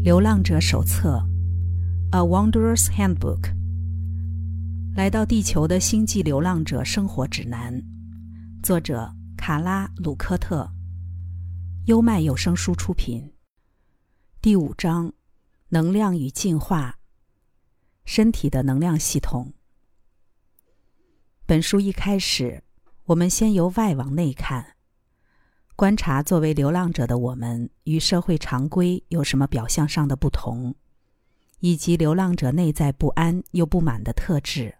《流浪者手册》（A Wanderer's Handbook），来到地球的星际流浪者生活指南，作者卡拉·鲁科特，优麦有声书出品。第五章：能量与进化，身体的能量系统。本书一开始，我们先由外往内看。观察作为流浪者的我们与社会常规有什么表象上的不同，以及流浪者内在不安又不满的特质。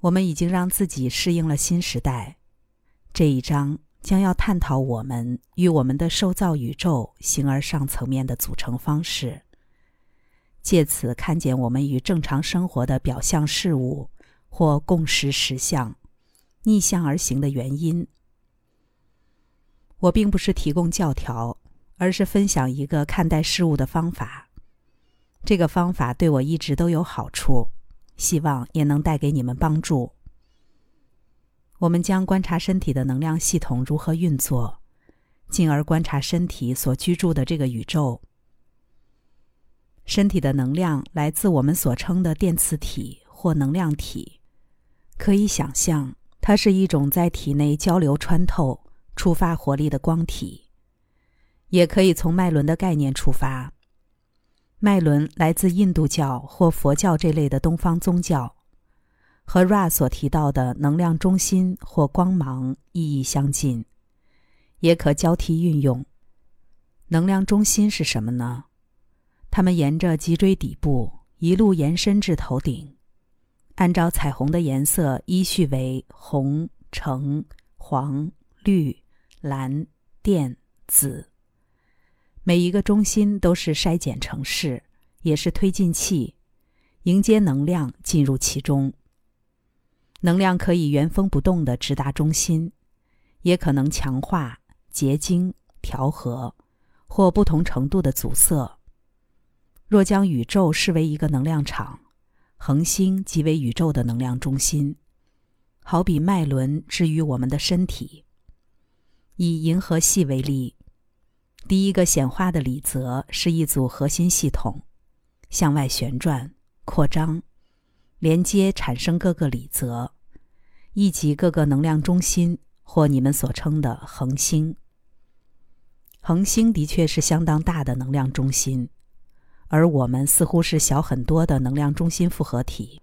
我们已经让自己适应了新时代。这一章将要探讨我们与我们的受造宇宙形而上层面的组成方式，借此看见我们与正常生活的表象事物或共识实相逆向而行的原因。我并不是提供教条，而是分享一个看待事物的方法。这个方法对我一直都有好处，希望也能带给你们帮助。我们将观察身体的能量系统如何运作，进而观察身体所居住的这个宇宙。身体的能量来自我们所称的电磁体或能量体，可以想象，它是一种在体内交流穿透。触发活力的光体，也可以从脉轮的概念出发。脉轮来自印度教或佛教这类的东方宗教，和 Ra 所提到的能量中心或光芒意义相近，也可交替运用。能量中心是什么呢？它们沿着脊椎底部一路延伸至头顶，按照彩虹的颜色依序为红、橙、黄、绿。蓝、靛、紫，每一个中心都是筛检城市，也是推进器，迎接能量进入其中。能量可以原封不动的直达中心，也可能强化、结晶、调和，或不同程度的阻塞。若将宇宙视为一个能量场，恒星即为宇宙的能量中心，好比脉轮置于我们的身体。以银河系为例，第一个显化的理则是一组核心系统，向外旋转、扩张、连接，产生各个理则，以及各个能量中心，或你们所称的恒星。恒星的确是相当大的能量中心，而我们似乎是小很多的能量中心复合体，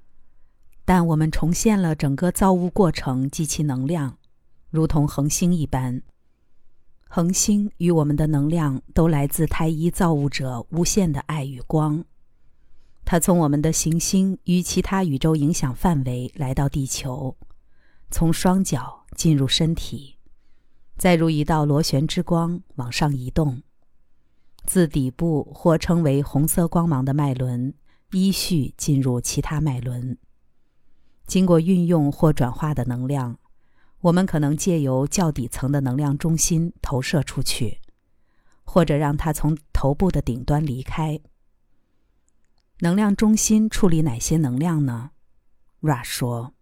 但我们重现了整个造物过程及其能量，如同恒星一般。恒星与我们的能量都来自太一造物者无限的爱与光，它从我们的行星与其他宇宙影响范围来到地球，从双脚进入身体，再如一道螺旋之光往上移动，自底部或称为红色光芒的脉轮依序进入其他脉轮，经过运用或转化的能量。我们可能借由较底层的能量中心投射出去，或者让它从头部的顶端离开。能量中心处理哪些能量呢？Ra 说：“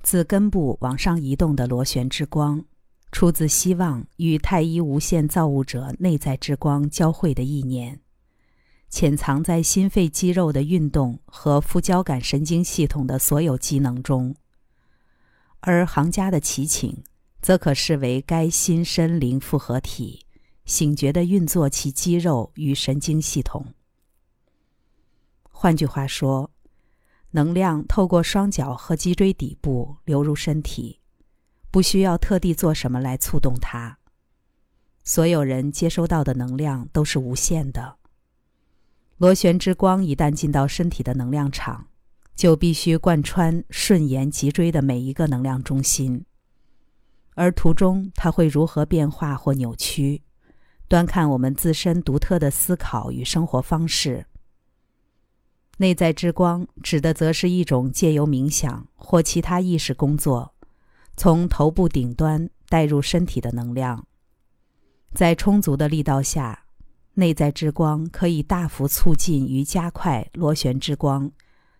自根部往上移动的螺旋之光，出自希望与太一无限造物者内在之光交汇的意念，潜藏在心肺肌肉的运动和副交感神经系统的所有机能中。”而行家的祈请，则可视为该心身灵复合体醒觉的运作其肌肉与神经系统。换句话说，能量透过双脚和脊椎底部流入身体，不需要特地做什么来触动它。所有人接收到的能量都是无限的。螺旋之光一旦进到身体的能量场。就必须贯穿顺延脊椎的每一个能量中心，而途中它会如何变化或扭曲，端看我们自身独特的思考与生活方式。内在之光指的则是一种借由冥想或其他意识工作，从头部顶端带入身体的能量，在充足的力道下，内在之光可以大幅促进与加快螺旋之光。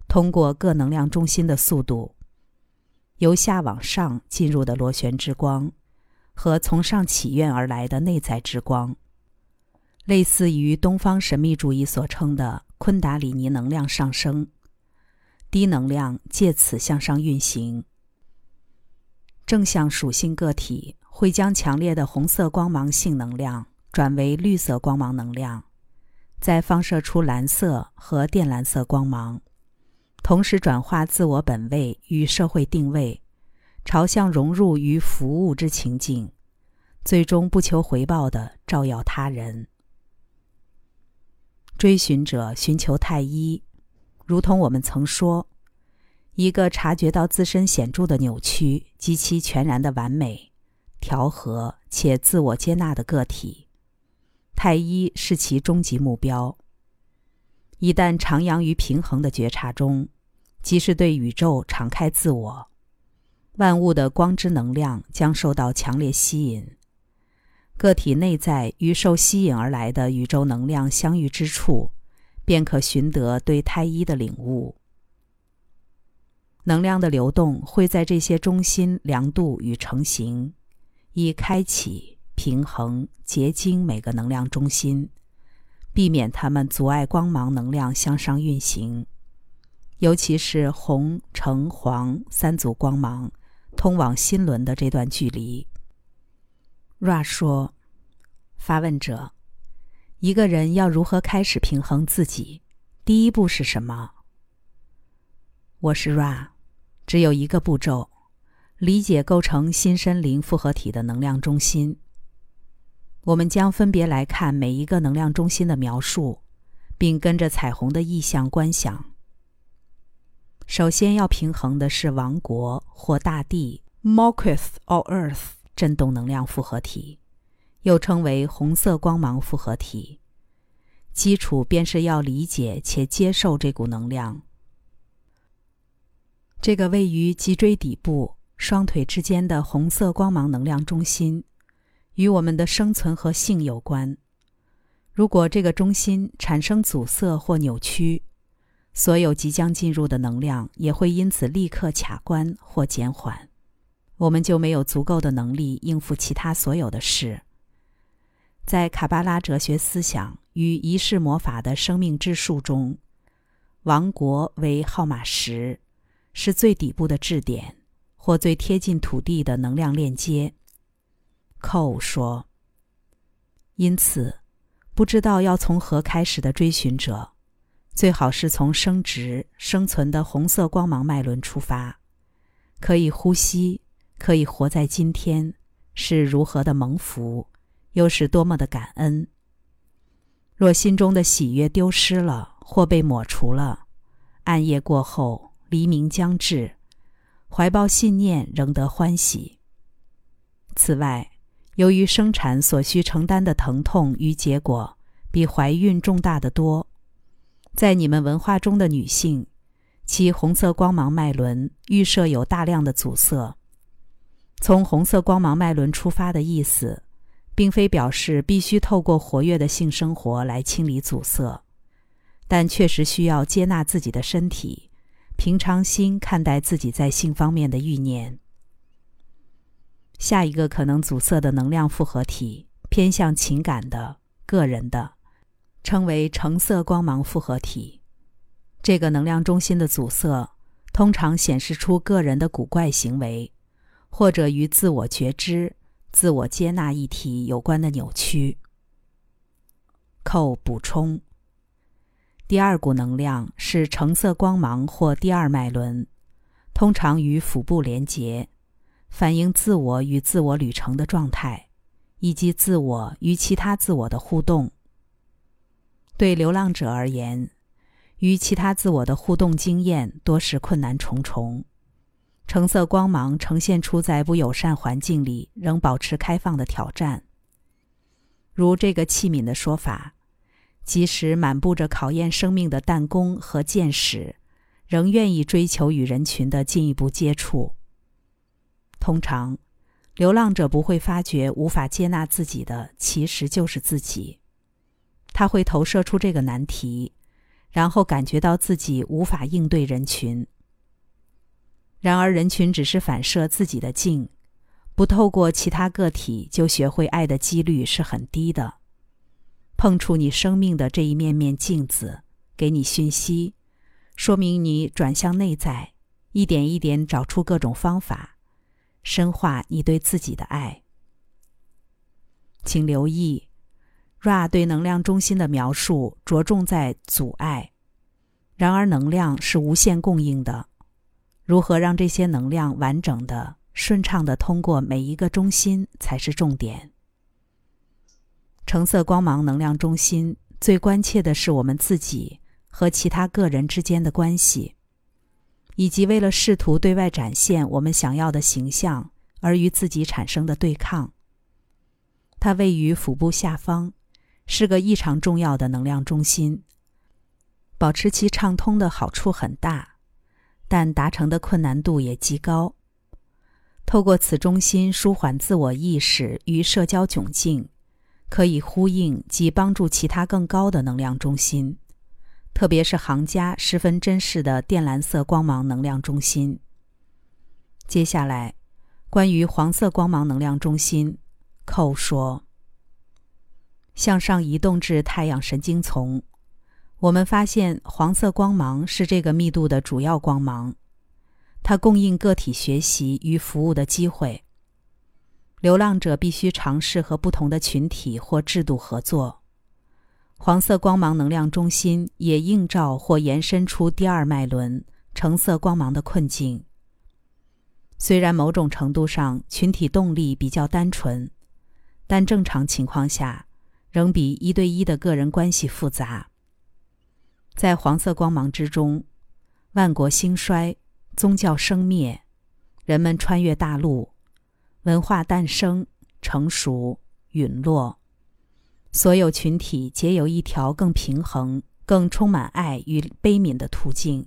通过各能量中心的速度，由下往上进入的螺旋之光，和从上起愿而来的内在之光，类似于东方神秘主义所称的昆达里尼能量上升，低能量借此向上运行。正向属性个体会将强烈的红色光芒性能量转为绿色光芒能量，再放射出蓝色和靛蓝色光芒，同时转化自我本位与社会定位，朝向融入与服务之情境，最终不求回报的照耀他人。追寻者寻求太一，如同我们曾说。一个察觉到自身显著的扭曲及其全然的完美、调和且自我接纳的个体，太一是其终极目标。一旦徜徉于平衡的觉察中，即是对宇宙敞开自我，万物的光之能量将受到强烈吸引。个体内在与受吸引而来的宇宙能量相遇之处，便可寻得对太一的领悟。能量的流动会在这些中心量度与成型，以开启、平衡、结晶每个能量中心，避免它们阻碍光芒能量向上运行。尤其是红、橙、黄三组光芒通往心轮的这段距离。Ra 说：“发问者，一个人要如何开始平衡自己？第一步是什么？”我是 Ra。只有一个步骤：理解构成心身灵复合体的能量中心。我们将分别来看每一个能量中心的描述，并跟着彩虹的意象观想。首先要平衡的是王国或大地 （Malkuth or Earth） 振动能量复合体，又称为红色光芒复合体。基础便是要理解且接受这股能量。这个位于脊椎底部、双腿之间的红色光芒能量中心，与我们的生存和性有关。如果这个中心产生阻塞或扭曲，所有即将进入的能量也会因此立刻卡关或减缓，我们就没有足够的能力应付其他所有的事。在卡巴拉哲学思想与仪式魔法的生命之树中，王国为号码十。是最底部的质点，或最贴近土地的能量链接。寇说：“因此，不知道要从何开始的追寻者，最好是从生殖、生存的红色光芒脉轮出发。可以呼吸，可以活在今天，是如何的蒙福，又是多么的感恩。若心中的喜悦丢失了，或被抹除了，暗夜过后。”黎明将至，怀抱信念仍得欢喜。此外，由于生产所需承担的疼痛与结果比怀孕重大的多，在你们文化中的女性，其红色光芒脉轮预设有大量的阻塞。从红色光芒脉轮出发的意思，并非表示必须透过活跃的性生活来清理阻塞，但确实需要接纳自己的身体。平常心看待自己在性方面的欲念。下一个可能阻塞的能量复合体偏向情感的、个人的，称为橙色光芒复合体。这个能量中心的阻塞通常显示出个人的古怪行为，或者与自我觉知、自我接纳议题有关的扭曲。扣补充。第二股能量是橙色光芒或第二脉轮，通常与腹部连结，反映自我与自我旅程的状态，以及自我与其他自我的互动。对流浪者而言，与其他自我的互动经验多是困难重重。橙色光芒呈现出在不友善环境里仍保持开放的挑战，如这个器皿的说法。即使满布着考验生命的弹弓和箭矢，仍愿意追求与人群的进一步接触。通常，流浪者不会发觉无法接纳自己的其实就是自己。他会投射出这个难题，然后感觉到自己无法应对人群。然而，人群只是反射自己的镜，不透过其他个体就学会爱的几率是很低的。碰触你生命的这一面面镜子，给你讯息，说明你转向内在，一点一点找出各种方法，深化你对自己的爱。请留意，Ra 对能量中心的描述着重在阻碍，然而能量是无限供应的。如何让这些能量完整的、顺畅的通过每一个中心才是重点。橙色光芒能量中心最关切的是我们自己和其他个人之间的关系，以及为了试图对外展现我们想要的形象而与自己产生的对抗。它位于腹部下方，是个异常重要的能量中心。保持其畅通的好处很大，但达成的困难度也极高。透过此中心舒缓自我意识与社交窘境，可以呼应及帮助其他更高的能量中心，特别是行家十分珍视的靛蓝色光芒能量中心。接下来，关于黄色光芒能量中心。寇说：“向上移动至太阳神经丛，我们发现黄色光芒是这个密度的主要光芒，它供应个体学习与服务的机会。流浪者必须尝试和不同的群体或制度合作。黄色光芒能量中心也映照或延伸出第二脉轮橙色光芒的困境。虽然某种程度上群体动力比较单纯。”但正常情况下，仍比一对一的个人关系复杂。在黄色光芒之中，万国兴衰，宗教生灭，人们穿越大陆，文化诞生、成熟、陨落，所有群体皆有一条更平衡、更充满爱与悲悯的途径。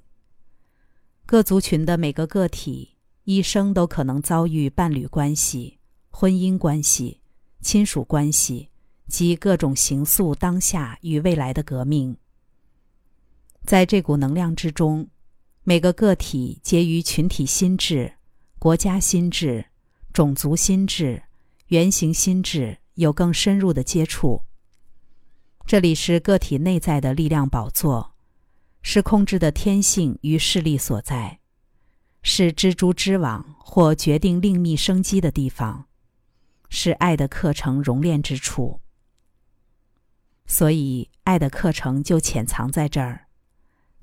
各族群的每个个体一生都可能遭遇伴侣关系、婚姻关系。亲属关系及各种形塑当下与未来的革命，在这股能量之中，每个个体皆与群体心智、国家心智、种族心智、原型心智有更深入的接触。这里是个体内在的力量宝座，是控制的天性与势力所在，是蜘蛛织网或决定另觅生机的地方。是爱的课程熔炼之处，所以爱的课程就潜藏在这儿，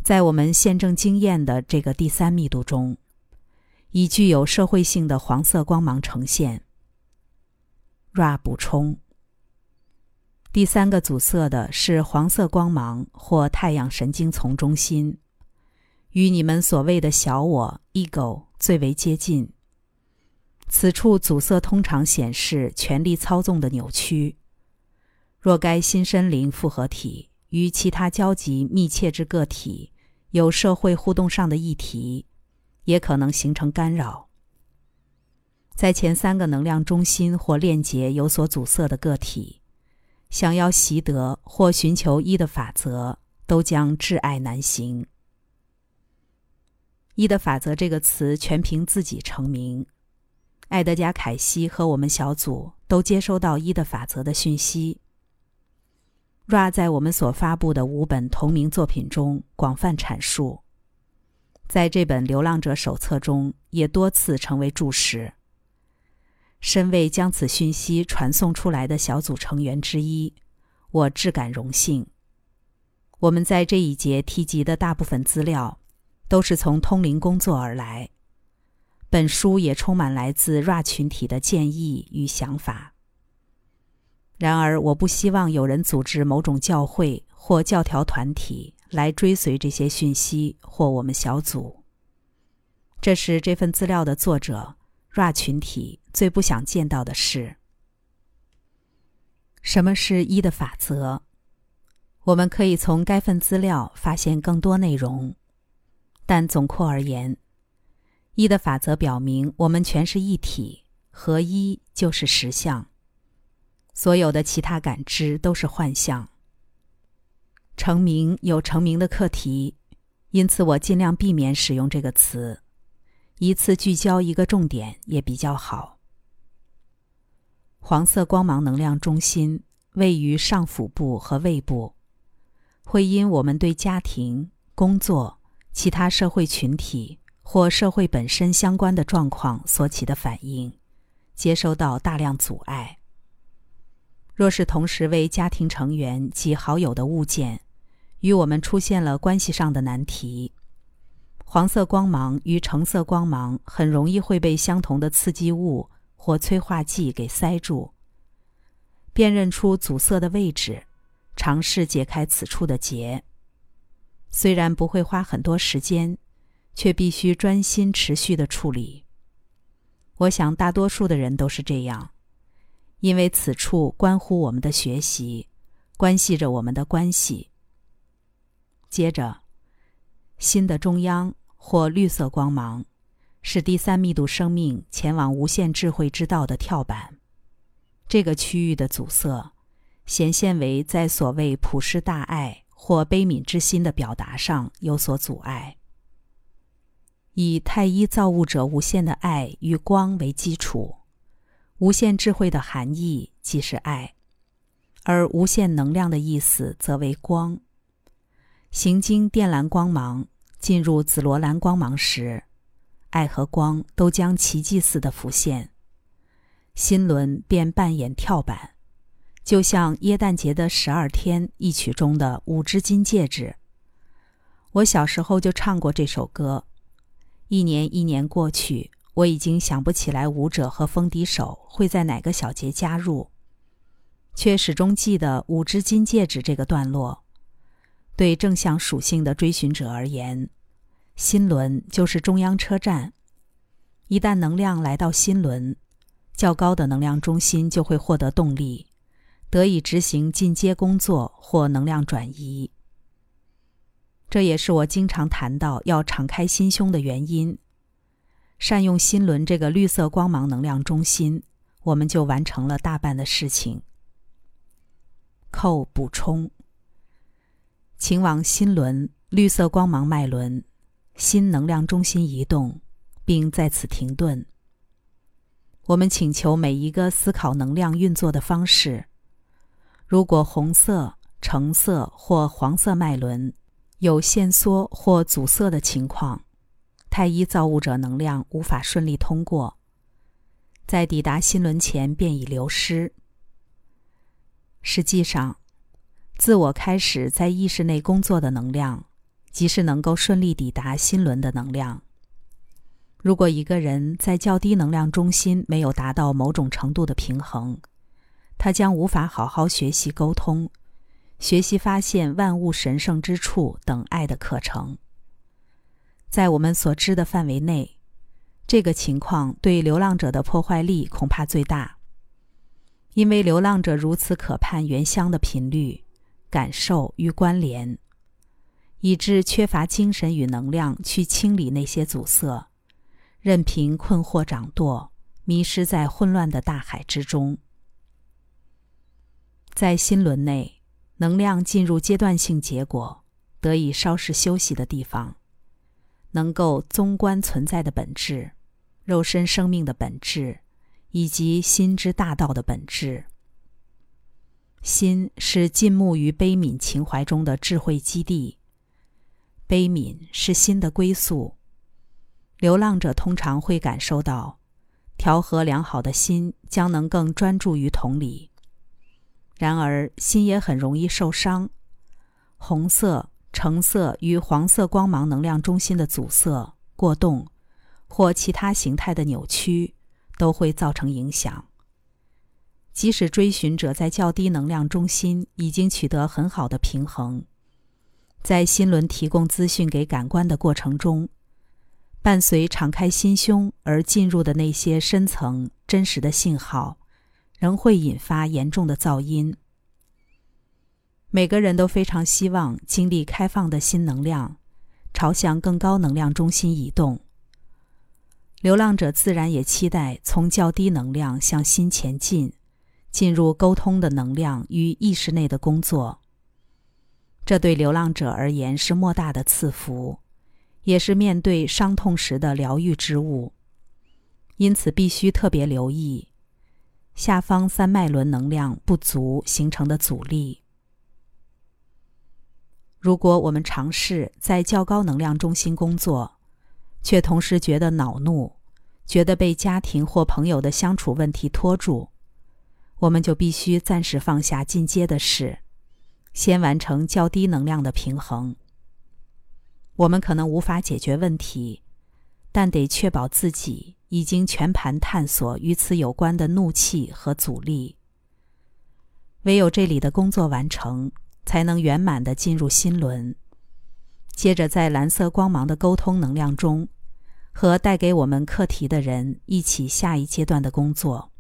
在我们现正经验的这个第三密度中，以具有社会性的黄色光芒呈现。Ra 补充：第三个阻塞的是黄色光芒或太阳神经丛中心，与你们所谓的小我 （ego） 最为接近。此处阻塞通常显示权力操纵的扭曲。若该新森灵复合体与其他交集密切之个体有社会互动上的议题，也可能形成干扰。在前三个能量中心或链接有所阻塞的个体，想要习得或寻求一的法则，都将挚爱难行。一的法则这个词全凭自己成名。艾德加·凯西和我们小组都接收到一的法则的讯息。Ra 在我们所发布的五本同名作品中广泛阐述，在这本《流浪者手册》中也多次成为注释。身为将此讯息传送出来的小组成员之一，我至感荣幸。我们在这一节提及的大部分资料，都是从通灵工作而来。本书也充满来自 Ra 群体的建议与想法。然而，我不希望有人组织某种教会或教条团体来追随这些讯息或我们小组。这是这份资料的作者 Ra 群体最不想见到的事。什么是一的法则？我们可以从该份资料发现更多内容，但总括而言。一的法则表明，我们全是一体，合一就是实相。所有的其他感知都是幻象。成名有成名的课题，因此我尽量避免使用这个词，一次聚焦一个重点也比较好。黄色光芒能量中心位于上腹部和胃部，会因我们对家庭、工作、其他社会群体或社会本身相关的状况所起的反应，接收到大量阻碍。若是同时为家庭成员及好友的物件，与我们出现了关系上的难题，黄色光芒与橙色光芒很容易会被相同的刺激物或催化剂给塞住。辨认出阻塞的位置，尝试解开此处的结。虽然不会花很多时间，却必须专心持续的处理。我想大多数的人都是这样。因为此处关乎我们的学习，关系着我们的关系。接着，心的中央或绿色光芒，是第三密度生命前往无限智慧之道的跳板。这个区域的阻塞，显现为在所谓普世大爱或悲悯之心的表达上有所阻碍。以太一造物者无限的爱与光为基础。无限智慧的含义即是爱，而无限能量的意思则为光。行经靛蓝光芒进入紫罗兰光芒时，爱和光都将奇迹似的浮现，心轮便扮演跳板，就像耶诞节的十二天一曲中的五只金戒指。我小时候就唱过这首歌，一年一年过去。我已经想不起来舞者和风笛手会在哪个小节加入，却始终记得五只金戒指这个段落。对正向属性的追寻者而言，心轮就是中央车站。一旦能量来到心轮，较高的能量中心就会获得动力，得以执行进阶工作或能量转移。这也是我经常谈到要敞开心胸的原因。善用心轮这个绿色光芒能量中心，我们就完成了大半的事情。扣补充，请往心轮绿色光芒脉轮新能量中心移动，并在此停顿。我们请求每一个思考能量运作的方式。如果红色、橙色或黄色脉轮有限缩或阻塞的情况。太一造物者能量无法顺利通过，在抵达心轮前便已流失。实际上，自我开始在意识内工作的能量，即是能够顺利抵达心轮的能量。如果一个人在较低能量中心没有达到某种程度的平衡，他将无法好好学习沟通、学习发现万物神圣之处等爱的课程。在我们所知的范围内，这个情况对流浪者的破坏力恐怕最大，因为流浪者如此渴盼原乡的频率、感受与关联，以致缺乏精神与能量去清理那些阻塞，任凭困惑掌舵，迷失在混乱的大海之中。在心轮内，能量进入阶段性结果，得以稍事休息的地方。能够综观存在的本质、肉身生命的本质，以及心之大道的本质。心是浸没于悲悯情怀中的智慧基地，悲悯是心的归宿。流浪者通常会感受到，调和良好的心将能更专注于同理。然而，心也很容易受伤。红色。橙色与黄色光芒能量中心的阻塞、过动，或其他形态的扭曲，都会造成影响。即使追寻者在较低能量中心已经取得很好的平衡，在心轮提供资讯给感官的过程中，伴随敞开心胸而进入的那些深层真实的信号，仍会引发严重的噪音。每个人都非常希望经历开放的新能量，朝向更高能量中心移动。流浪者自然也期待从较低能量向心前进，进入沟通的能量与意识内的工作。这对流浪者而言是莫大的赐福，也是面对伤痛时的疗愈之物。因此，必须特别留意，下方三脉轮能量不足形成的阻力。如果我们尝试在较高能量中心工作，却同时觉得恼怒，觉得被家庭或朋友的相处问题拖住，我们就必须暂时放下进阶的事，先完成较低能量的平衡。我们可能无法解决问题，但得确保自己已经全盘探索与此有关的怒气和阻力。唯有这里的工作完成，才能圆满的进入心轮。接着，在蓝色光芒的沟通能量中，和带给我们课题的人一起下一阶段的工作。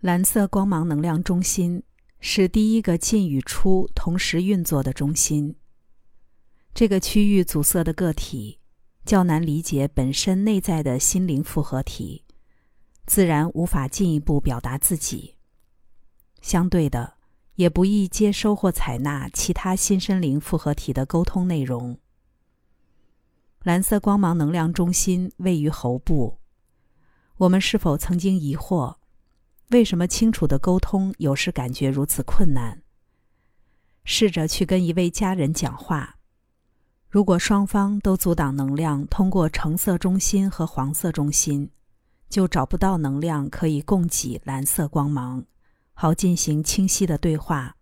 蓝色光芒能量中心是第一个进与出同时运作的中心。这个区域阻塞的个体较难理解本身内在的心灵复合体，自然无法进一步表达自己。相对的。也不易接收或采纳其他新生灵复合体的沟通内容。蓝色光芒能量中心位于喉部。我们是否曾经疑惑，为什么清楚的沟通有时感觉如此困难？试着去跟一位家人讲话，如果双方都阻挡能量通过橙色中心和黄色中心，就找不到能量可以供给蓝色光芒。好进行清晰的对话。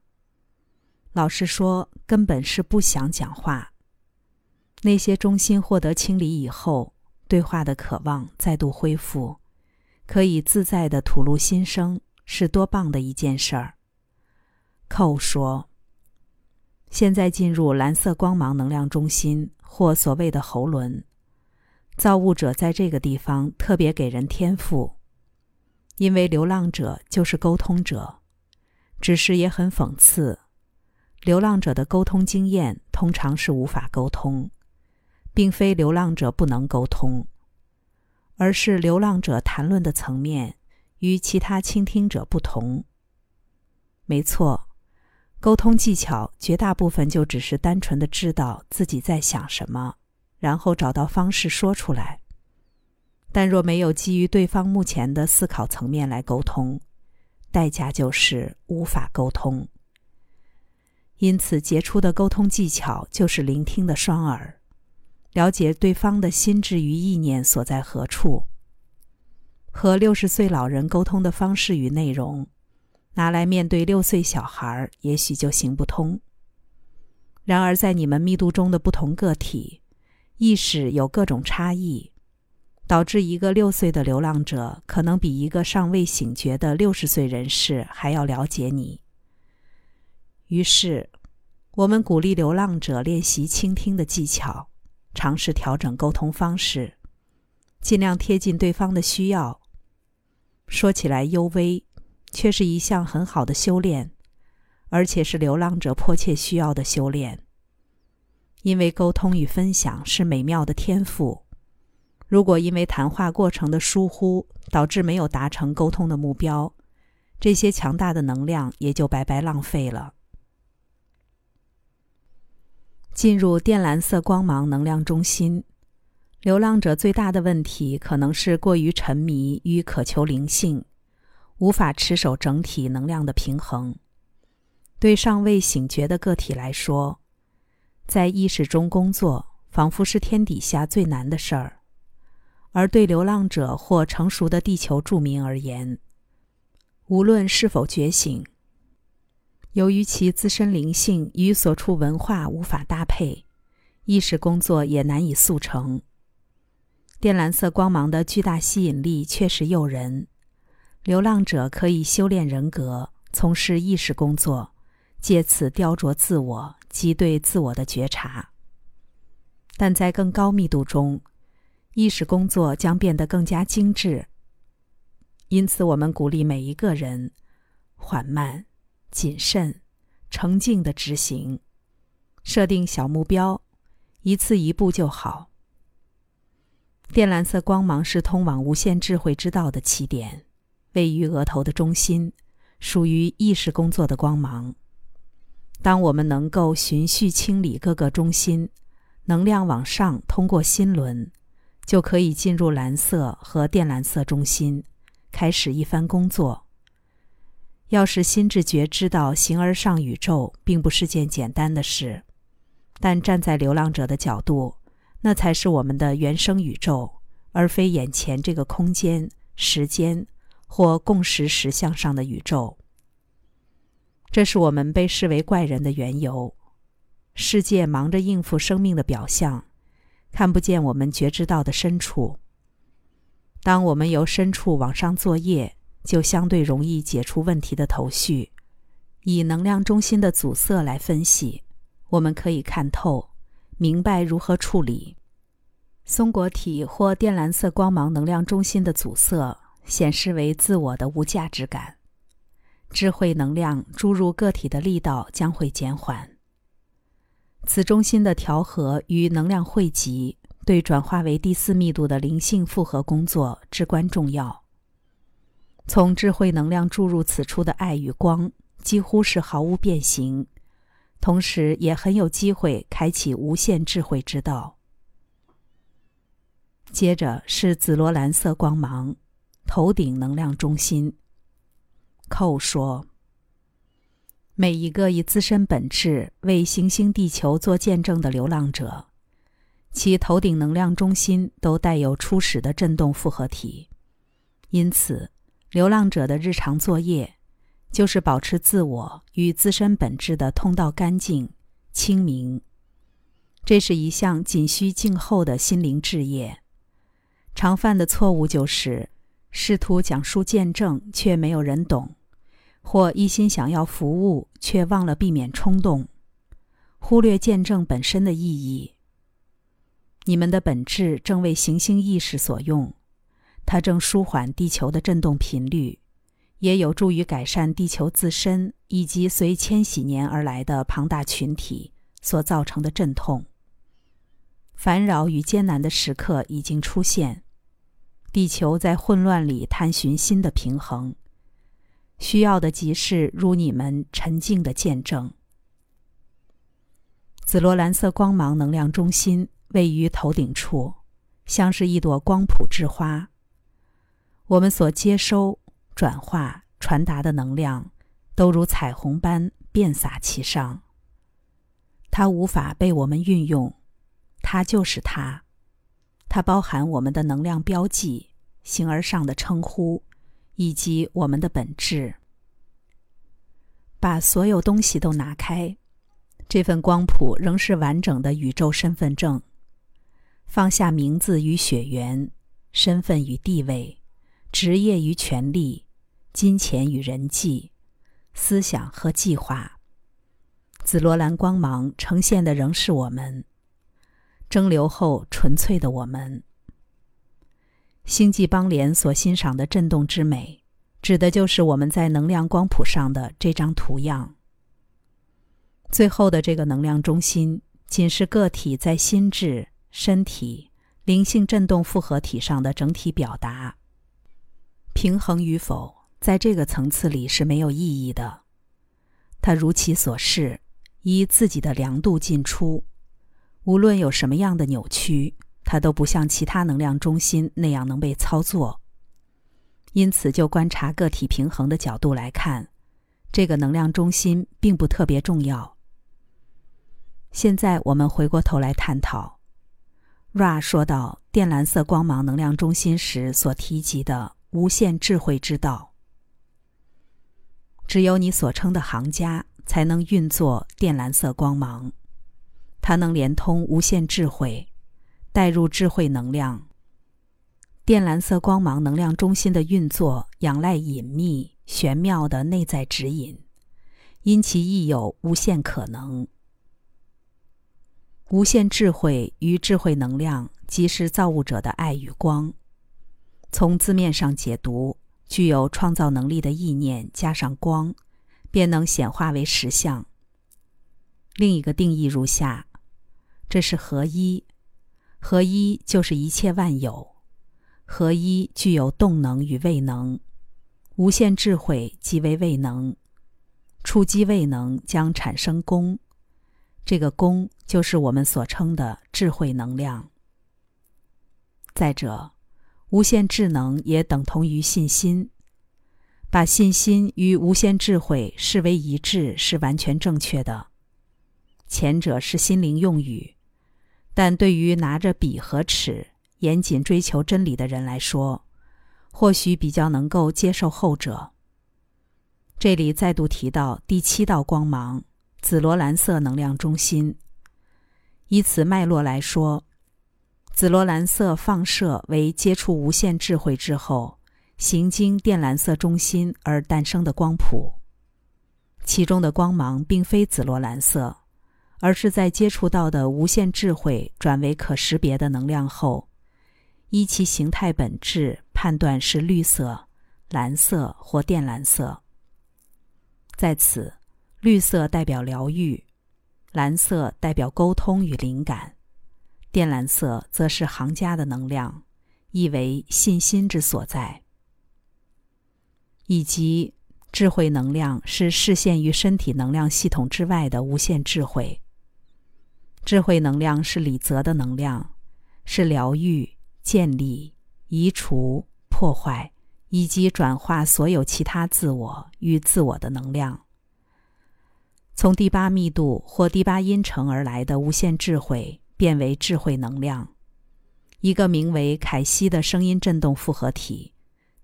老实说，根本是不想讲话。那些中心获得清理以后，对话的渴望再度恢复，可以自在的吐露心声，是多棒的一件事儿。寇说：“现在进入蓝色光芒能量中心，或所谓的喉轮，造物者在这个地方特别给人天赋。”因为流浪者就是沟通者，只是也很讽刺，流浪者的沟通经验通常是无法沟通，并非流浪者不能沟通，而是流浪者谈论的层面与其他倾听者不同。没错，沟通技巧绝大部分就只是单纯的知道自己在想什么，然后找到方式说出来。但若没有基于对方目前的思考层面来沟通，代价就是无法沟通。因此，杰出的沟通技巧就是聆听的双耳，了解对方的心智与意念所在何处。和六十岁老人沟通的方式与内容，拿来面对六岁小孩，也许就行不通。然而，在你们密度中的不同个体，意识有各种差异。导致一个六岁的流浪者可能比一个尚未醒觉的六十岁人士还要了解你。于是，我们鼓励流浪者练习倾听的技巧，尝试调整沟通方式，尽量贴近对方的需要。说起来幽微，却是一项很好的修炼，而且是流浪者迫切需要的修炼。因为沟通与分享是美妙的天赋。如果因为谈话过程的疏忽导致没有达成沟通的目标，这些强大的能量也就白白浪费了。进入靛蓝色光芒能量中心，流浪者最大的问题可能是过于沉迷于渴求灵性，无法持守整体能量的平衡。对尚未醒觉的个体来说，在意识中工作仿佛是天底下最难的事儿。而对流浪者或成熟的地球住民而言，无论是否觉醒，由于其自身灵性与所处文化无法搭配，意识工作也难以速成。靛蓝色光芒的巨大吸引力确实诱人，流浪者可以修炼人格，从事意识工作，借此雕琢自我及对自我的觉察。但在更高密度中，意识工作将变得更加精致，因此我们鼓励每一个人缓慢、谨慎、沉静的执行，设定小目标，一次一步就好。靛蓝色光芒是通往无限智慧之道的起点，位于额头的中心，属于意识工作的光芒。当我们能够循序清理各个中心，能量往上通过心轮。就可以进入蓝色和靛蓝色中心，开始一番工作，要是心智觉知到形而上宇宙，并不是件简单的事。但站在流浪者的角度，那才是我们的原生宇宙，而非眼前这个空间、时间或共识实相上的宇宙。这是我们被视为怪人的缘由。世界忙着应付生命的表象，看不见我们觉知到的深处。当我们由深处往上作业，就相对容易解除问题的头绪。以能量中心的阻塞来分析，我们可以看透，明白如何处理松果体或靛蓝色光芒能量中心的阻塞，显示为自我的无价值感。智慧能量注入个体的力道将会减缓。此中心的调和与能量汇集，对转化为第四密度的灵性复合工作至关重要。从智慧能量注入此处的爱与光，几乎是毫无变形，同时也很有机会开启无限智慧之道。接着是紫罗兰色光芒，头顶能量中心。寇说：“每一个以自身本质为行星地球做见证的流浪者，其头顶能量中心都带有初始的振动复合体。因此，流浪者的日常作业就是保持自我与自身本质的通道干净、清明。这是一项仅需静候的心灵置业。常犯的错误就是试图讲述见证，却没有人懂。”或一心想要服务，却忘了避免冲动，忽略见证本身的意义。你们的本质正为行星意识所用，它正舒缓地球的振动频率，也有助于改善地球自身以及随千禧年而来的庞大群体所造成的阵痛。烦扰与艰难的时刻已经出现，地球在混乱里探寻新的平衡。需要的即是如你们沉静的见证。紫罗兰色光芒能量中心位于头顶处，像是一朵光谱之花。我们所接收、转化、传达的能量，都如彩虹般遍洒其上。它无法被我们运用，它就是它。它包含我们的能量标记、形而上的称呼。以及我们的本质。把所有东西都拿开，这份光谱仍是完整的宇宙身份证。放下名字与血缘，身份与地位，职业与权利，金钱与人际，思想和计划。紫罗兰光芒呈现的仍是我们，蒸馏后纯粹的我们。星际邦联所欣赏的震动之美，指的就是我们在能量光谱上的这张图样。最后的这个能量中心，仅是个体在心智、身体、灵性振动复合体上的整体表达。平衡与否，在这个层次里是没有意义的。它如其所示，依自己的量度进出，无论有什么样的扭曲。它都不像其他能量中心那样能被操作，因此就观察个体平衡的角度来看，这个能量中心并不特别重要。现在我们回过头来探讨，Ra 说到靛蓝色光芒能量中心时所提及的无限智慧之道。只有你所称的行家才能运作靛蓝色光芒，它能连通无限智慧。带入智慧能量。靛蓝色光芒能量中心的运作仰赖隐秘玄妙的内在指引，因其亦有无限可能。无限智慧与智慧能量，即是造物者的爱与光。从字面上解读，具有创造能力的意念加上光，便能显化为实相。另一个定义如下：这是合一。合一就是一切万有，合一具有动能与未能，无限智慧即为未能，触及未能将产生功，这个功就是我们所称的智慧能量。再者，无限智能也等同于信心，把信心与无限智慧视为一致是完全正确的。前者是心灵用语，但对于拿着笔和尺严谨追求真理的人来说，或许比较能够接受后者。这里再度提到第七道光芒——紫罗兰色能量中心。以此脉络来说，紫罗兰色放射为接触无限智慧之后，行经靛蓝色中心而诞生的光谱。其中的光芒并非紫罗兰色，而是在接触到的无限智慧转为可识别的能量后，依其形态本质判断是绿色、蓝色或靛蓝色。在此，绿色代表疗愈。蓝色代表沟通与灵感，靛蓝色则是行家的能量，意为信心之所在。以及智慧能量是视线于身体能量系统之外的无限智慧。智慧能量是理则的能量，是疗愈、建立、移除、破坏以及转化所有其他自我与自我的能量。从第八密度或第八音程而来的无限智慧，变为智慧能量。一个名为凯西的声音振动复合体，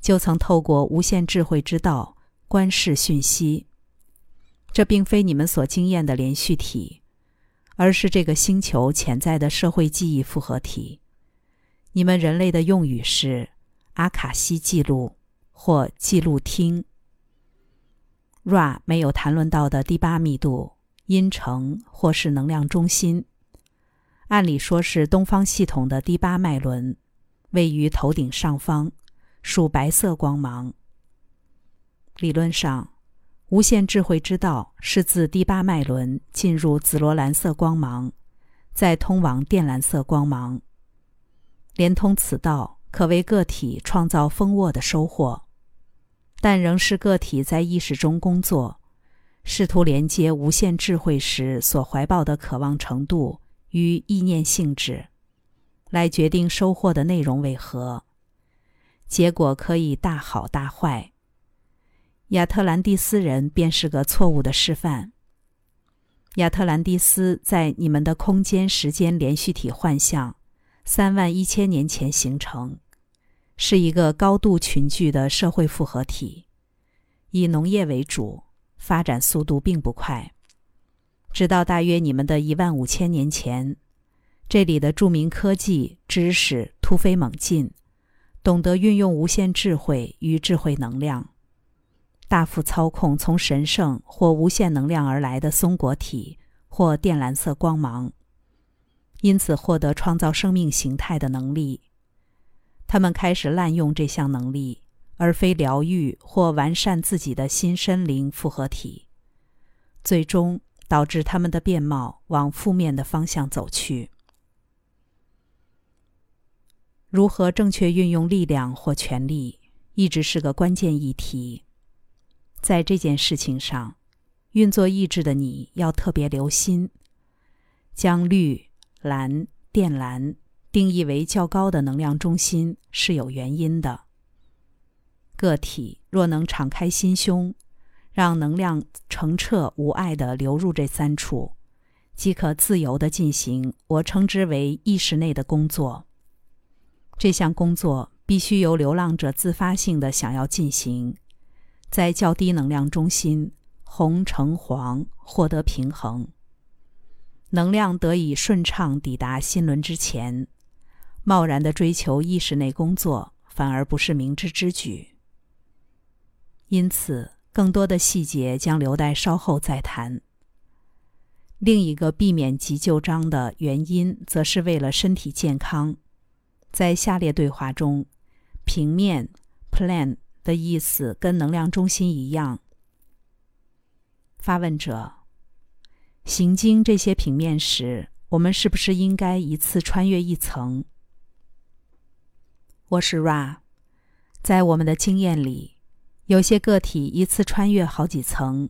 就曾透过无限智慧之道观视讯息。这并非你们所经验的连续体，而是这个星球潜在的社会记忆复合体。你们人类的用语是阿卡西记录或记录厅。Ra 没有谈论到的第八密度音程或是能量中心，按理说是东方系统的第八脉轮，位于头顶上方，属白色光芒。理论上，无限智慧之道是自第八脉轮进入紫罗兰色光芒，再通往靛蓝色光芒。连通此道，可为个体创造丰沃的收获。但仍是个体在意识中工作，试图连接无限智慧时所怀抱的渴望程度与意念性质，来决定收获的内容为何。结果可以大好大坏。亚特兰蒂斯人便是个错误的示范。亚特兰蒂斯在你们的空间时间连续体幻象，三万一千年前形成。是一个高度群聚的社会复合体，以农业为主，发展速度并不快。直到大约你们的一万五千年前，这里的著名科技知识突飞猛进，懂得运用无限智慧与智慧能量，大幅操控从神圣或无限能量而来的松果体或靛蓝色光芒，因此获得创造生命形态的能力。他们开始滥用这项能力，而非疗愈或完善自己的新身灵复合体，最终导致他们的面貌往负面的方向走去。如何正确运用力量或权力，一直是个关键议题。在这件事情上，运作意志的你要特别留心，将绿、蓝、靛蓝。定义为较高的能量中心是有原因的。个体若能敞开心胸，让能量澄澈无碍地流入这三处，即可自由地进行我称之为意识内的工作。这项工作必须由流浪者自发性的想要进行，在较低能量中心红橙黄获得平衡，能量得以顺畅抵达心轮之前。贸然的追求意识内工作，反而不是明智之举。因此，更多的细节将留待稍后再谈。另一个避免急救章的原因，则是为了身体健康。在下列对话中，平面 （plan） 的意思跟能量中心一样。发问者：行经这些平面时，我们是不是应该一次穿越一层？我是 Ra，在我们的经验里，有些个体一次穿越好几层，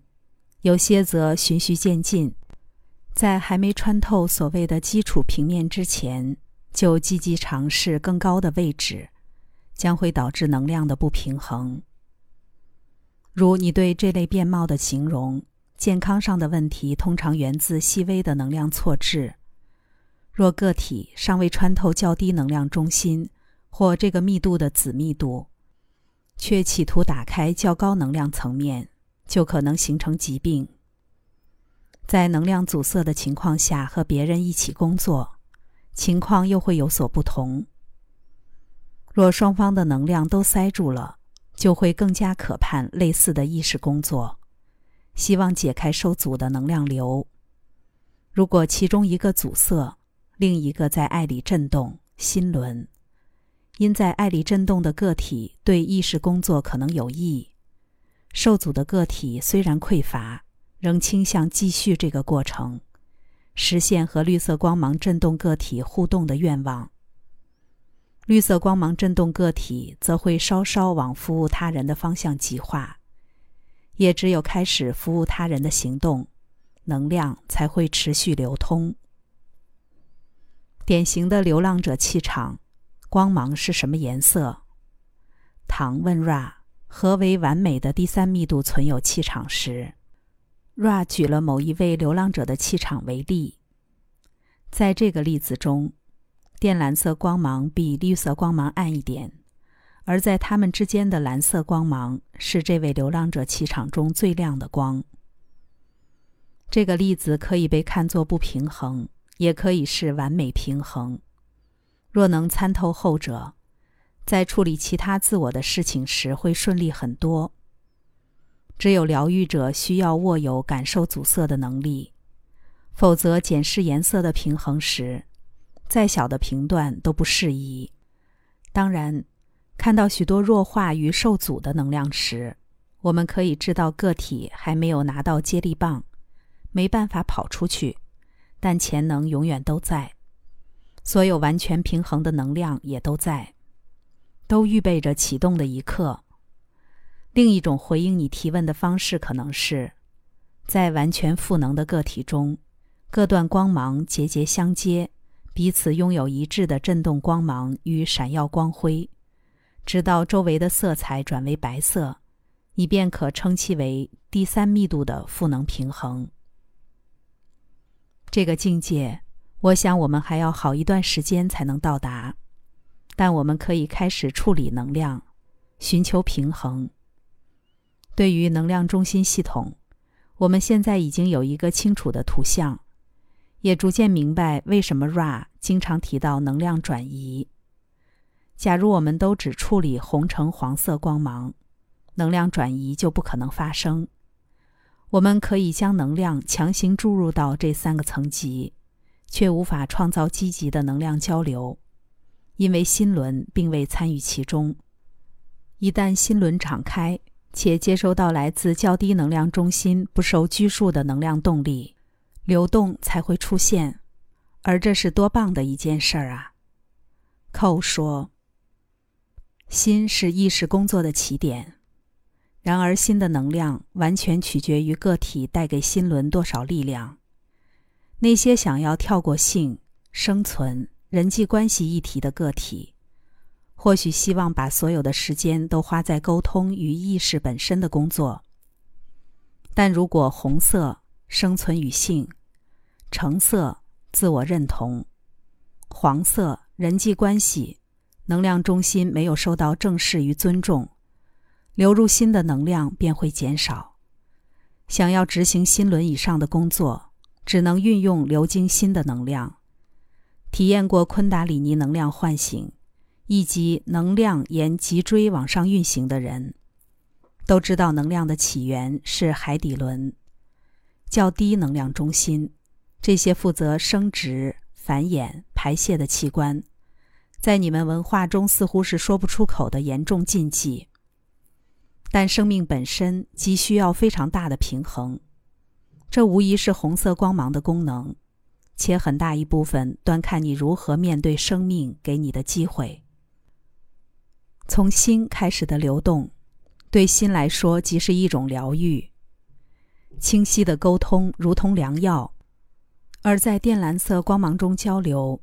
有些则循序渐进，在还没穿透所谓的基础平面之前，就积极尝试更高的位置，将会导致能量的不平衡。如你对这类变貌的形容，健康上的问题通常源自细微的能量错置。若个体尚未穿透较低能量中心或这个密度的子密度，却企图打开较高能量层面，就可能形成疾病。在能量阻塞的情况下和别人一起工作，情况又会有所不同。若双方的能量都塞住了。就会更加渴盼类似的意识工作，希望解开受阻的能量流。如果其中一个阻塞，另一个在爱里震动，心轮，因在爱里震动的个体对意识工作可能有益。受阻的个体虽然匮乏，仍倾向继续这个过程，实现和绿色光芒震动个体互动的愿望。绿色光芒振动个体，则会稍稍往服务他人的方向极化。也只有开始服务他人的行动，能量才会持续流通。典型的流浪者气场，光芒是什么颜色？唐问 Ra 何为完美的第三密度存有气场时，Ra 举了某一位流浪者的气场为例。在这个例子中。靛蓝色光芒比绿色光芒暗一点，而在它们之间的蓝色光芒是这位流浪者气场中最亮的光。这个例子可以被看作不平衡，也可以是完美平衡。若能参透后者，在处理其他自我的事情时会顺利很多。只有疗愈者需要握有感受阻塞的能力，否则检视颜色的平衡时。再小的评断都不适宜。当然，看到许多弱化与受阻的能量时，我们可以知道个体还没有拿到接力棒，没办法跑出去，但潜能永远都在。所有完全平衡的能量也都在，都预备着启动的一刻。另一种回应你提问的方式可能是，在完全赋能的个体中，各段光芒节节相接。彼此拥有一致的振动光芒与闪耀光辉，直到周围的色彩转为白色，你便可称其为第三密度的赋能平衡。这个境界，我想我们还要好一段时间才能到达，但我们可以开始处理能量，寻求平衡。对于能量中心系统，我们现在已经有一个清楚的图像。也逐渐明白为什么 Ra 经常提到能量转移。假如我们都只处理红橙黄色光芒，能量转移就不可能发生。我们可以将能量强行注入到这三个层级，却无法创造积极的能量交流，因为心轮并未参与其中。一旦心轮敞开，且接收到来自较低能量中心不受拘束的能量动力。流动才会出现，而这是多棒的一件事儿啊！寇说：“心是意识工作的起点，然而心的能量完全取决于个体带给心轮多少力量。那些想要跳过性、生存、人际关系议题的个体，或许希望把所有的时间都花在沟通与意识本身的工作。但如果红色……”生存与性，橙色自我认同，黄色人际关系，能量中心没有受到正视与尊重，流入心的能量便会减少。想要执行心轮以上的工作，只能运用流经心的能量。体验过昆达里尼能量唤醒，以及能量沿脊椎往上运行的人，都知道能量的起源是海底轮。较低能量中心，这些负责生殖、繁衍、排泄的器官，在你们文化中似乎是说不出口的严重禁忌。但生命本身即需要非常大的平衡，这无疑是红色光芒的功能，且很大一部分端看你如何面对生命给你的机会。从心开始的流动，对心来说即是一种疗愈。清晰的沟通如同良药，而在靛蓝色光芒中交流，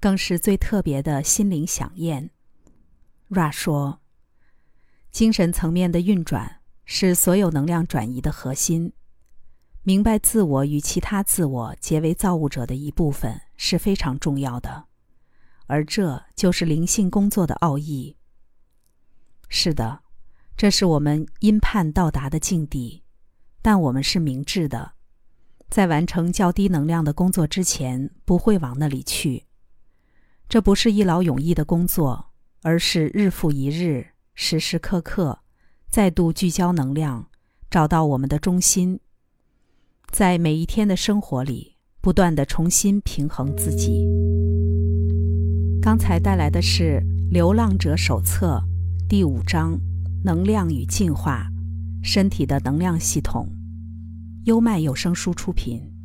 更是最特别的心灵飨宴。Ra 说：“精神层面的运转是所有能量转移的核心。明白自我与其他自我结为造物者的一部分是非常重要的，而这就是灵性工作的奥义。是的，这是我们因盼到达的境地，但我们是明智的，在完成较低能量的工作之前，不会往那里去。这不是一劳永逸的工作，而是日复一日、时时刻刻再度聚焦能量，找到我们的中心。在每一天的生活里，不断的重新平衡自己。刚才带来的是《流浪者手册》第五章：能量与进化，身体的能量系统。优麦有声书出品。